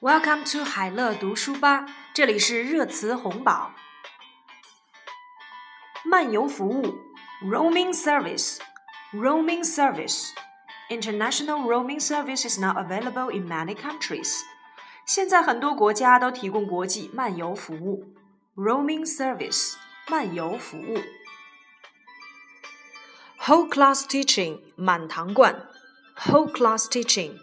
Welcome to 海乐读书吧，这里是热词红宝。漫游服务 （roaming service），roaming service，international roaming service is now available in many countries。现在很多国家都提供国际漫游服务，roaming service，漫游服务。Whole class teaching，满堂灌，whole class teaching。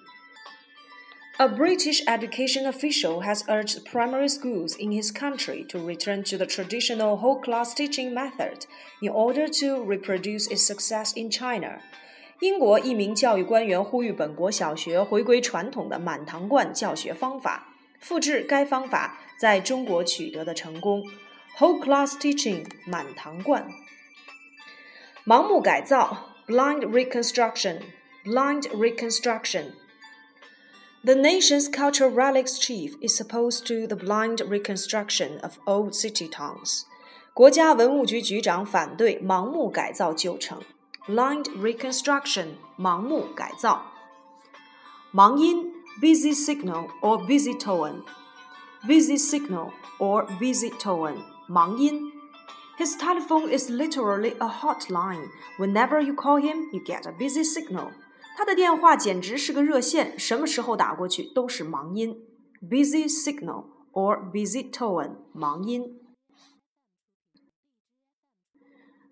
A British education official has urged primary schools in his country to return to the traditional whole class teaching method in order to reproduce its success in China. 英国一名教育官员呼吁本国小学回归传统的满堂灌教学方法，复制该方法在中国取得的成功。Whole class teaching 满堂灌，盲目改造 blind reconstruction blind reconstruction。 the nation's cultural relics chief is opposed to the blind reconstruction of old city towns. 国家文物局局长反对盲目改造旧城。Blind reconstruction，盲目改造。盲音 busy signal or busy tone。busy signal or busy tone，盲音。His telephone is literally a hotline. Whenever you call him, you get a busy signal. 他的电话简直是个热线，什么时候打过去都是忙音，busy signal or busy tone，忙音。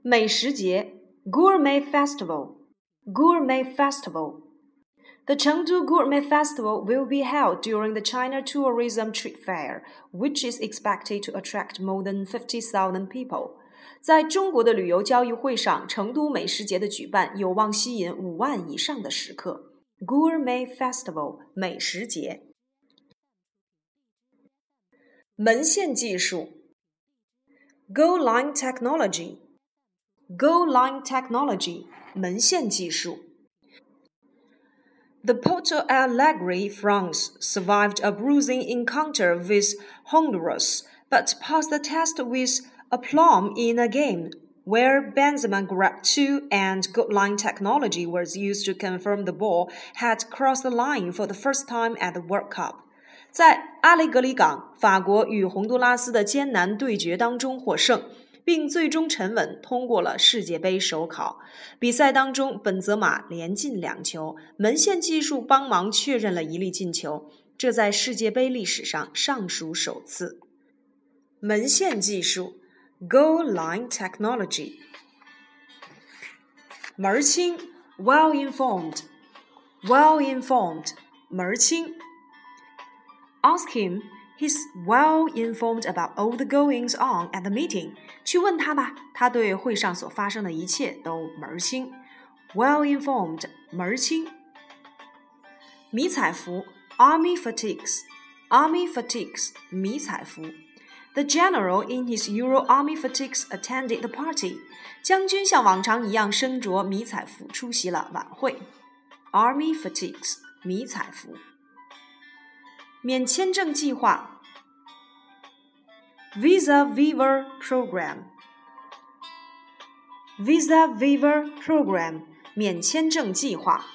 美食节，Gourmet Festival，Gourmet Festival。The Chengdu Gourmet Festival will be held during the China Tourism Trade Fair, which is expected to attract more than 50,000 people. 在中国的旅游交易会上，成都美食节的举办有望吸引五万以上的食客。Gourmet Festival 美食节。门线技术，Goal Line Technology，Goal Line Technology 门线技术。The Porto Alegre, France, survived a bruising encounter with Honduras, but passed the test with A plum in a game where Benzema grabbed two and goal line technology was used to confirm the ball had crossed the line for the first time at the World Cup. 在阿雷格里港，法国与洪都拉斯的艰难对决当中获胜，并最终沉稳通过了世界杯首考。比赛当中，本泽马连进两球，门线技术帮忙确认了一粒进球，这在世界杯历史上尚属首次。门线技术。Goal line technology. 门儿清 well informed, well informed 门儿清 Ask him, he's well informed about all the goings on at the meeting. 去问他吧，他对会上所发生的一切都门儿清。Well informed 门儿清。迷彩服 army fatigues, army fatigues 迷彩服。 the general in his Euro Army fatigues attended the party. 将军像往常一样身着迷彩服出席了晚会。Army fatigues 迷彩服。免签证计划 Visa Waiver Program Visa Waiver Program 免签证计划。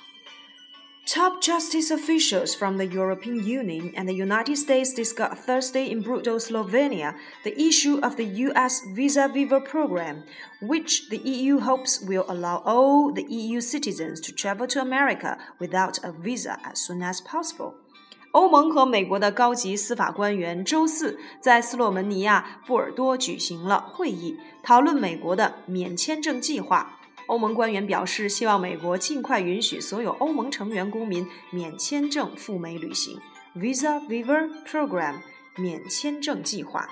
Top justice officials from the European Union and the United States discussed Thursday in Brdo, Slovenia, the issue of the US Visa Waiver program, which the EU hopes will allow all the EU citizens to travel to America without a visa as soon as possible. 欧盟和美国的高级司法官员周四在斯洛文尼亚布尔多举行了会议，讨论美国的免签证计划。欧盟官员表示，希望美国尽快允许所有欧盟成员公民免签证赴美旅行。Visa Waiver Program 免签证计划。